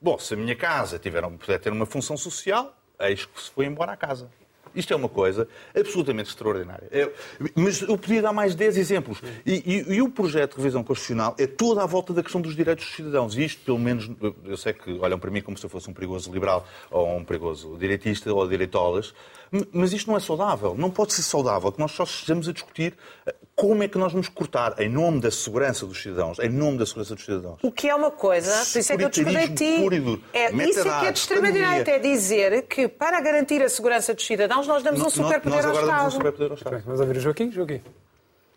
bom, se a minha casa tiver, puder ter uma função social, eis que se foi embora à casa. Isto é uma coisa absolutamente extraordinária. É, mas eu podia dar mais 10 exemplos. E, e, e, o projeto de revisão constitucional é toda à volta da questão dos direitos dos cidadãos. E isto, pelo menos, eu sei que olham para mim como se eu fosse um perigoso liberal ou um perigoso direitista ou direitolas, mas isto não é saudável. Não pode ser saudável que nós só estejamos a discutir eh, como é que nós vamos cortar em nome da segurança dos cidadãos, em nome da segurança dos cidadãos.
O que é uma coisa, por isso é que eu discordei ti. É, isso é que é de extrema-direita, é dizer que para garantir a segurança dos cidadãos nós damos um superpoder ao Estado. Um superpoder ao Estado.
Vamos ouvir o Joaquim. Joaquim.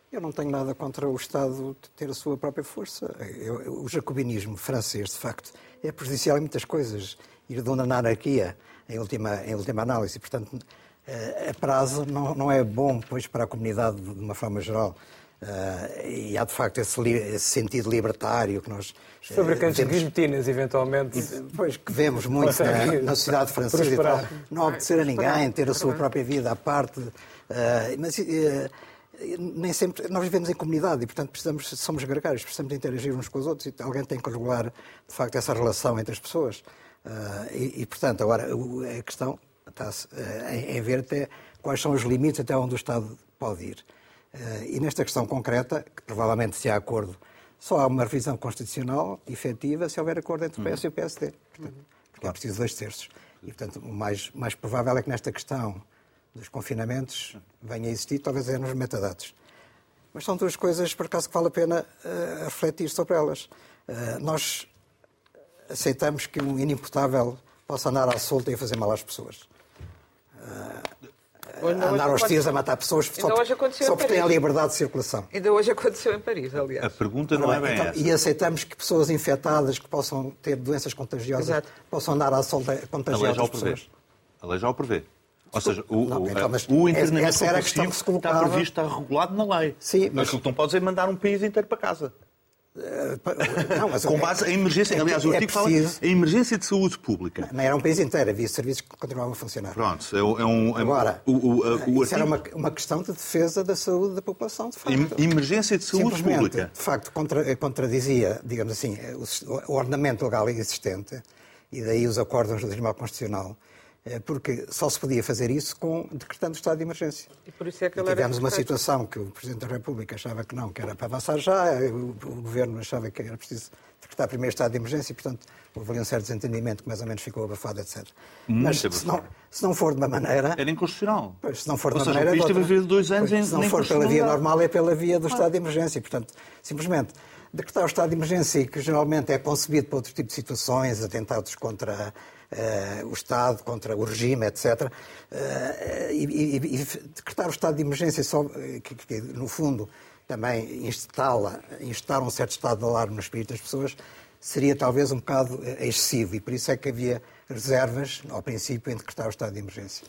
Eu não tenho nada contra o Estado ter a sua própria força. Eu, o jacobinismo francês, de facto, é prejudicial em muitas coisas. Ir de na anarquia, em última, em última análise. Portanto, eh, a prazo não, não é bom pois, para a comunidade de uma forma geral. Uh, e há de facto esse, esse, sentido libertário que nós.
Os fabricantes vemos, de guilhotinas, eventualmente.
Pois, que vemos muito na, na sociedade francesa e tal. Não obedecer a ninguém, ter a sua própria vida à parte. Uh, mas uh, nem sempre. Nós vivemos em comunidade e, portanto, precisamos, somos gregários, precisamos interagir uns com os outros e alguém tem que regular, de facto, essa relação entre as pessoas. E, e, portanto, agora, a questão está-se em, em ver até quais são os limites até onde o Estado pode ir. Eh, e nesta questão concreta, que provavelmente se há acordo só há uma revisão constitucional efetiva se houver acordo entre o PS e o PSD. Portanto, porque é preciso dois terços. E, portanto, o mais, mais provável é que nesta questão dos confinamentos venha a existir, talvez é nos metadados. Mas são duas coisas, por acaso, que vale a pena uh, refletir sobre elas. Uh, nós aceitamos que um inimputável possa andar à solta e fazer mal às pessoas. Uh, andar aos tiros a matar pessoas só, só porque têm a liberdade de circulação.
Ainda hoje aconteceu em Paris, aliás.
A pergunta não, não é bem então, essa.
E aceitamos que pessoas infectadas, que possam ter doenças contagiosas, Exato. possam andar à solta contagiar as pessoas.
A lei já o prevê. Ou seja, o, não, então, o internamento compulsivo está previsto, está regulado na lei. Sim, mas... mas o que não podes é mandar um país inteiro para casa. Não, mas com base em emergência. É, aliás, o é artigo é preciso... fala em emergência de saúde pública.
Não era um país inteiro, havia serviços que continuavam a funcionar.
Pronto, é, um.
É Agora, o, o, o, isso artigo... era uma, uma questão de defesa da saúde da população, de facto.
Emergência de saúde pública.
De facto, contra, contradizia, digamos assim, o ordenamento legal existente, e daí os acordos do Tribunal Constitucional é, porque só se podia fazer isso com decretando o estado de emergência.
E por isso é que
e tivemos uma situação que o Presidente da República achava que não, que era para avançar já, o, o Governo achava que era preciso decretar primeiro estado de emergência e, portanto, houve ali um certo desentendimento que mais ou menos ficou abafado, etc. Muito Mas se não, se não for de uma maneira...
Era inconstitucional.
Pois, se não for de
uma
seja, maneira...
Ou seja, dois anos
pois, Se não for pela via normal, é pela via do estado de emergência. Portanto, simplesmente decretar o estado de emergência, que geralmente é concebido para outro tipo de situações, atentados contra o Estado, contra o regime, etc. Eh, e, e, e, decretar o estado de emergência, só, eh, que, que no fundo também instala, instalar um certo estado de alarme no espírito das pessoas, seria talvez um bocado excessivo e por isso é que havia reservas, ao princípio, em decretar o estado de emergência.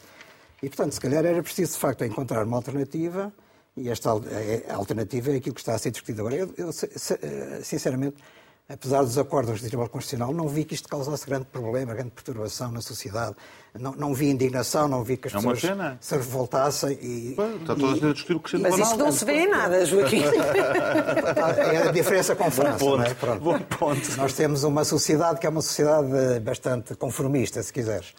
E, portanto, se calhar era preciso, de facto, encontrar uma alternativa e esta alternativa é aquilo que está a ser discutido agora. Eu, eu sinceramente, apesar dos acordos do Tribunal Constitucional, não vi que isto causasse grande problema, grande perturbação na sociedade. Não, não vi indignação, não vi que as é pessoas pena. se revoltassem. E,
está todas a discutir o que
Mas isso não se vê em nada, Joaquim.
é a diferença com França.
Bom
ponto.
É? Pronto. Bom ponto.
Nós temos uma sociedade que é uma sociedade bastante conformista, se quiseres.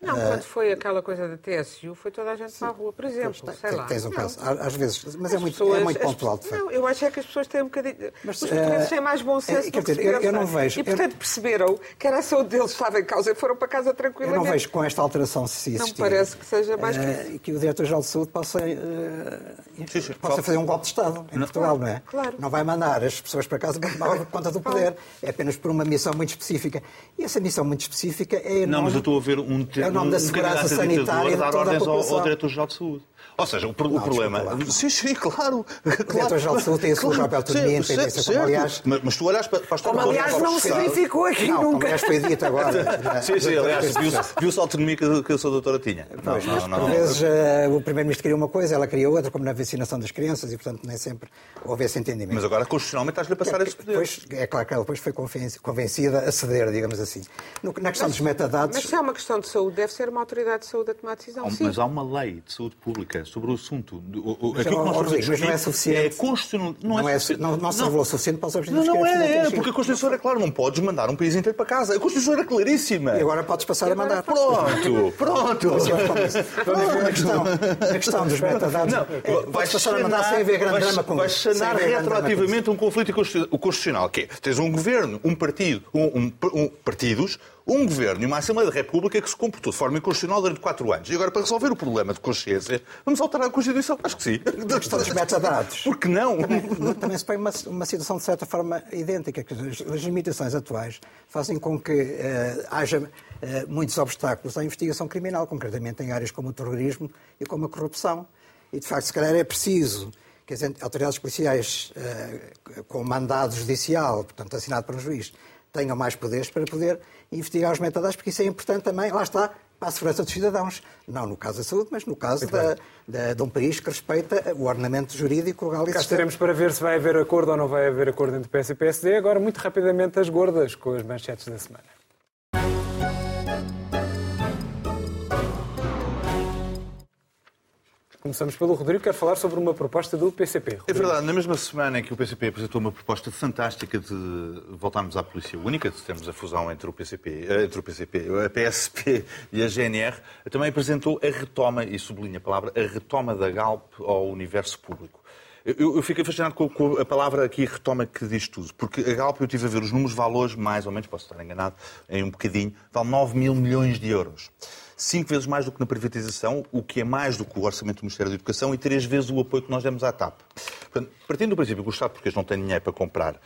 Não, uh, quando foi aquela coisa da TSU, foi toda a gente sim, para a rua, por exemplo, pois, sei lá.
Tens um caso, às vezes, mas é muito, pessoas, é muito pontual, de facto.
Não, eu acho é que as pessoas têm um bocadinho... Mas, os portugueses uh, têm mais bom senso é, do que dizer,
eu, eu não vejo...
E, portanto,
eu...
perceberam que era a saúde deles estava em causa e foram para casa tranquilamente.
Eu não vejo com esta alteração se existir...
Não parece que seja mais uh,
que Que o Diretor-Geral de Saúde possa, uh, sim, sim, possa fazer um golpe de Estado em não, Portugal, não é?
Claro.
Não vai mandar as pessoas para casa por conta do poder. É apenas por uma missão muito específica. E essa missão muito específica é...
Não, mas eu estou a ver um...
É o nome da segurança sanitária
dar ordens ao, ao Diretor-Geral de Saúde. Ou seja, o, não, o problema.
Desculpa,
sim, sim, claro.
O Diretor-Geral de Saúde tem a sua própria autonomia e independência, como aliás.
Mas, mas tu olhas para, para
as Como aliás não se verificou aqui
não,
nunca.
Como aliás foi dito agora.
sim, sim, aliás, viu-se a autonomia que, que a sua doutora tinha.
Pois, não, não, por vezes uh, o Primeiro-Ministro queria uma coisa, ela queria outra, como na vacinação das crianças, e portanto nem sempre houve esse entendimento.
Mas agora, constitucionalmente, estás-lhe a passar
é,
esse poder.
Pois, é claro que ela depois foi convencida a ceder, digamos assim. No, na questão mas, dos metadados.
Mas se é uma questão de saúde, deve ser uma autoridade de saúde a tomar decisão. Há,
mas há uma lei de saúde pública sobre o assunto.
O, mas, aquilo que nós mas não é suficiente. É
constitucional.
Não, não, é, não, não se revelou suficiente para os objetivos
Não, não
é,
é, porque a Constituição era clara, não podes mandar um país inteiro para casa. A Constituição era claríssima.
E agora podes passar a mandar.
Pronto, pronto.
Vamos na questão, na questão dos metadados. Não, é, vais passar a mandar sem haver grande drama com
Vais sanar retroativamente um conflito constitucional, que é, tens um governo, um partido, um, um, um partidos um governo e uma Assembleia da República que se comportou de forma inconstitucional durante quatro anos. E agora, para resolver o problema de consciência, vamos alterar a Constituição? Acho que sim.
Questão dos metadados.
Por que não?
Também, também se põe uma, uma situação, de certa forma, idêntica, que as limitações atuais fazem com que uh, haja uh, muitos obstáculos à investigação criminal, concretamente em áreas como o terrorismo e como a corrupção. E, de facto, se calhar é preciso que as autoridades policiais uh, com mandado judicial, portanto, assinado por um juiz, tenham mais poderes para poder investigar os metadados, porque isso é importante também, lá está, para a segurança dos cidadãos. Não no caso da saúde, mas no caso da, da, de um país que respeita o ordenamento jurídico legal
e Cá estaremos para ver se vai haver acordo ou não vai haver acordo entre PS e PSD. Agora, muito rapidamente, as gordas com as manchetes da semana. Começamos pelo Rodrigo, quer falar sobre uma proposta do PCP. Rodrigo.
É verdade, na mesma semana em que o PCP apresentou uma proposta fantástica de voltarmos à polícia única, de termos a fusão entre o PCP, eh, entre o PCP, a PSP e a GNR, também apresentou a retoma, e sublinha a palavra, a retoma da Galp ao universo público. Eu, eu fiquei fascinado com, com, a palavra aqui retoma que diz tudo, porque a Galp, eu estive a ver os números, valores, mais ou menos, posso estar enganado em um bocadinho, vale 9 mil milhões de euros. Cinco vezes mais do que na privatização, o que é mais do que o orçamento do Ministério da Educação e três vezes o apoio que nós demos à TAP. Portanto, partindo do princípio que o Estado português não tem dinheiro para comprar uh,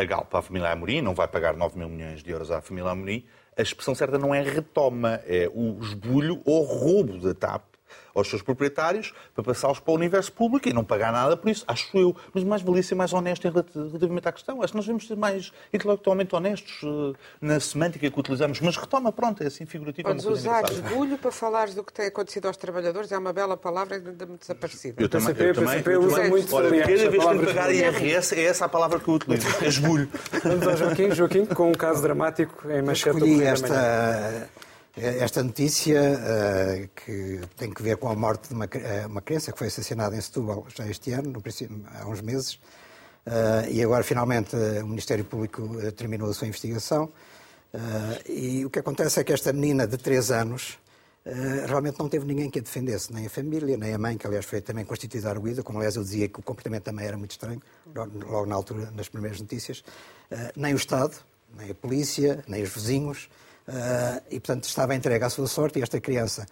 a Galp à família Amorim, não vai pagar 9 mil milhões de euros à família Amorim, a expressão certa não é retoma, é o esbulho ou roubo da TAP aos seus proprietários para passá-los para o universo público e não pagar nada por isso, acho eu. Mas mais valia ser mais honesto relativamente à questão. Acho que nós devemos ser mais intelectualmente honestos uh, na semântica que utilizamos. Mas retoma, pronto, é assim figurativo.
Podes é usar esbulho para falares do que tem acontecido aos trabalhadores. É uma bela palavra ainda desaparecida.
Eu também, eu também, eu também muito Olha, cada vez que tenho pagar IRS, é essa a palavra que eu utilizo. É esbulho.
Vamos ao Joaquim. Joaquim, com um caso dramático em manchete
do esta esta notícia, uh, que tem que ver com a morte de uma, uh, uma criança que foi assassinada em Setúbal já este ano, no há uns meses, uh, e agora finalmente o Ministério Público terminou a sua investigação. e o que acontece é que esta menina de 3 anos realmente não teve ninguém que a defendesse, nem a família, nem a mãe, que aliás foi também constituída arguída, como aliás eu dizia que o comportamento também era muito estranho, logo na altura, nas primeiras notícias, nem o Estado, nem a polícia, nem os vizinhos. Uh, e, portanto, estava entregue à sua sorte e esta criança,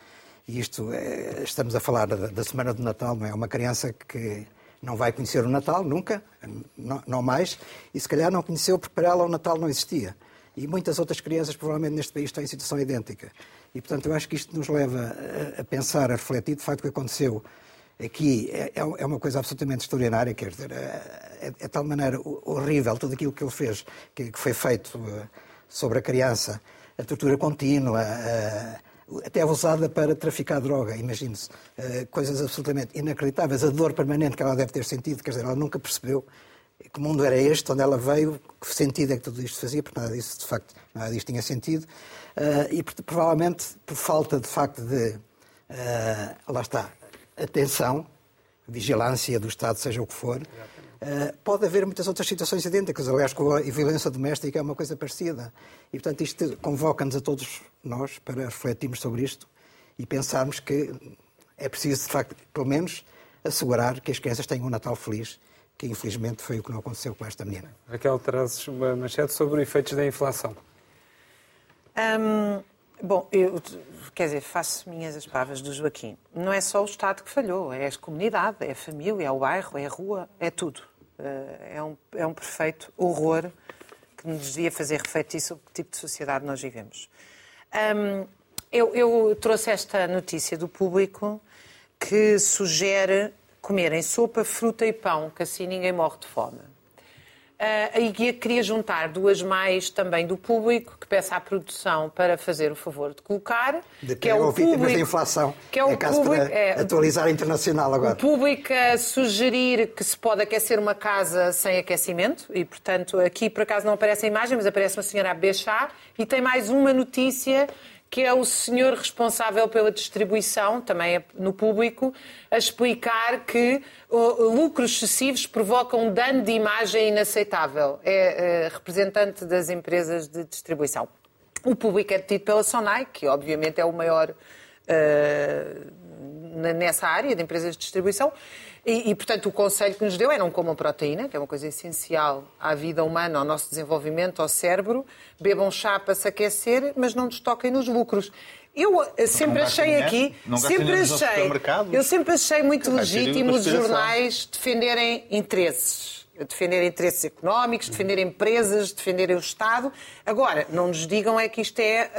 e isto, é, estamos a falar da, da, semana do Natal, não é? Uma criança que não vai conhecer o Natal, nunca, não, não, mais, e se calhar não conheceu porque para ela o Natal não existia. E muitas outras crianças, provavelmente, neste país estão em situação idêntica. E, portanto, eu acho que isto nos leva a, a pensar, a refletir, de facto, o que aconteceu aqui é, é, é uma coisa absolutamente extraordinária, quer dizer, é, é, de tal maneira horrível tudo aquilo que ele fez, que, que foi feito uh, sobre a criança, a tortura contínua, até usada para traficar droga, imagine-se. Coisas absolutamente inacreditáveis. A dor permanente que ela deve ter sentido, quer dizer, ela nunca percebeu que mundo era este, onde ela veio, que sentido é que tudo isto fazia, porque nada disso, de facto, nada disto tinha sentido. E provavelmente por falta, de facto, de, lá está, atenção, vigilância do Estado, seja o que for, pode haver muitas outras situações idênticas. Aliás, com a violência doméstica é uma coisa parecida. E, portanto, isto convoca-nos a todos nós para refletirmos sobre isto e pensarmos que é preciso, de facto, pelo menos, assegurar que as crianças tenham um Natal feliz, que infelizmente foi o que não aconteceu com esta menina.
Raquel, trazes uma manchete sobre efeitos da inflação.
Um, bom, eu, quer dizer, faço minhas as palavras do Joaquim. Não é só o Estado que falhou, é a comunidade, é a família, é o bairro, é a rua, é tudo. Eh, é um, é um perfeito horror que nos devia fazer refletir sobre que tipo de sociedade nós vivemos. Um, eu, eu trouxe esta notícia do público que sugere comerem sopa, fruta e pão, que assim ninguém morre de fome. Uh, a IGUIA queria juntar duas mais também do público, que peça à produção para fazer o favor de colocar.
De que é o público, da inflação. Que é o é público, é, atualizar a internacional agora.
O público a sugerir que se pode aquecer uma casa sem aquecimento, e portanto aqui por acaso não aparece a imagem, mas aparece uma senhora a beijar, e tem mais uma notícia que é o senhor responsável pela distribuição, também é no público, a explicar que lucros excessivos provocam dano de imagem inaceitável. É, é representante das empresas de distribuição. O público é detido pela Sonai, que obviamente é o maior uh, nessa área de empresas de distribuição. E, e, portanto, o conselho que nos deu é não comam proteína, que é uma coisa essencial à vida humana, ao nosso desenvolvimento, ao cérebro. Bebam chá para se aquecer, mas não destoquem nos lucros. Eu eh, sempre achei aqui, sempre achei, eu sempre achei muito legítimo os jornais defenderem interesses defender interesses económicos, defender empresas, defender o Estado. Agora, não nos digam é que isto é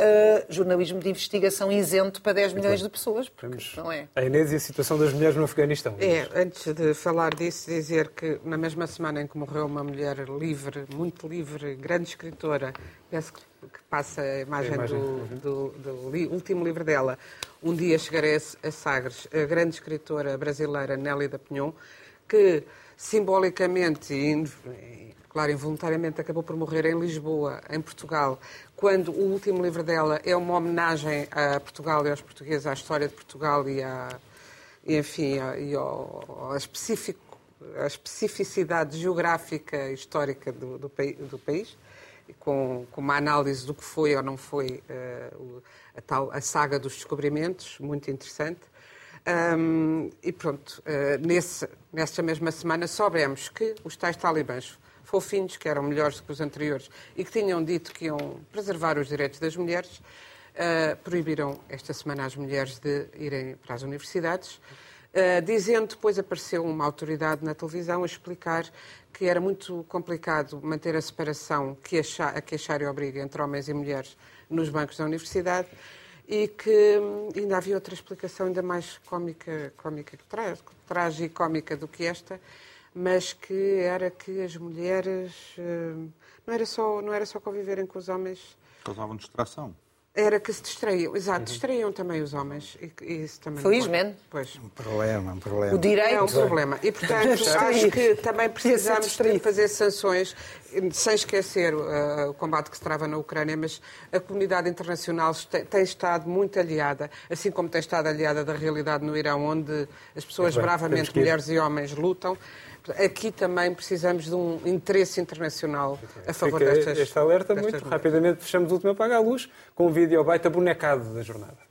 uh, jornalismo de investigação isento para 10 milhões de pessoas, porque não é.
A Inês e a situação das mulheres no Afeganistão.
É, antes de falar disso, dizer que na mesma semana em que morreu uma mulher livre, muito livre, grande escritora, penso que passa a imagem, a imagem. Do, do, do, último livro dela, Um Dia Chegarei a Sagres, a grande escritora brasileira Nélida Pinhon, que simbolicamente e, claro, involuntariamente acabou por morrer em Lisboa, em Portugal, quando o último livro dela é uma homenagem a Portugal e aos portugueses, à história de Portugal e, à, e enfim, a, e ao, ao específico, a especificidade geográfica e histórica do, do, do país, com, com, uma análise do que foi ou não foi uh, a, tal, a saga dos descobrimentos, muito interessante. Um, e pronto, uh, nesse, nessa mesma semana soubemos que os tais talibãs fofinhos, que eram melhores do que os anteriores e que tinham dito que iam preservar os direitos das mulheres, uh, proibiram esta semana as mulheres de irem para as universidades. Uh, dizendo, depois apareceu uma autoridade na televisão a explicar que era muito complicado manter a separação que a, a que obriga entre homens e mulheres nos bancos da universidade e que ainda havia outra explicação ainda mais cómica, cómica tragicómica do que esta, mas que era que as mulheres hum, não era só não era só conviverem com os homens.
Causavam distração
era que se distraíam, exato, uhum. distraíam também os homens. E, isso também
Felizmente.
Pois.
Um problema, um problema.
O direito.
É um problema. E, portanto, acho que também precisamos de fazer sanções, sem esquecer uh, o combate que se trava na Ucrânia, mas a comunidade internacional tem, tem, estado muito aliada, assim como tem estado aliada da realidade no Irão, onde as pessoas é bem, bravamente, mulheres e homens, lutam. Aqui também precisamos de um interesse internacional a favor Fica destas.
Este alerta destas muito rapidamente. Fechamos o último apaga a luz com um vídeo baita bonecado da jornada.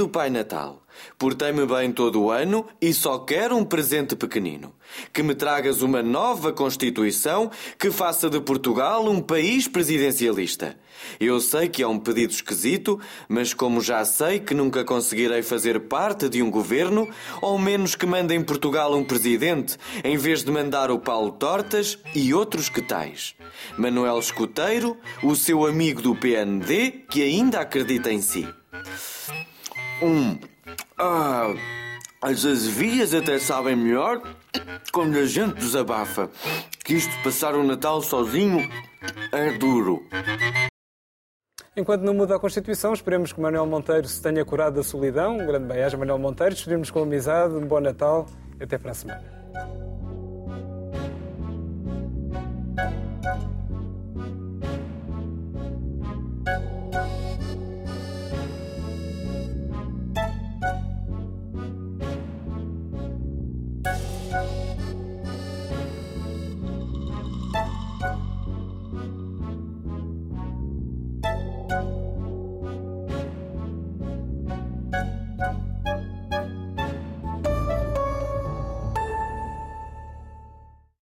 Do Pai Natal. Portei-me bem todo o ano e só quero um presente pequenino. Que me tragas uma nova Constituição que faça de Portugal um país presidencialista. Eu sei que é um pedido esquisito, mas como já sei que nunca conseguirei fazer parte de um governo, ao menos que mandem Portugal um presidente, em vez de mandar o Paulo Tortas e outros que tais. Manuel Escuteiro, o seu amigo do PND, que ainda acredita em si. Um. Ah, as azevias até sabem melhor quando a gente desabafa. Que isto passar o Natal sozinho é duro.
Enquanto não muda a Constituição, esperemos que Manuel Monteiro se tenha curado da solidão. Um grande beijo, Manuel Monteiro. Despedimos com amizade. Um bom Natal e até para a semana.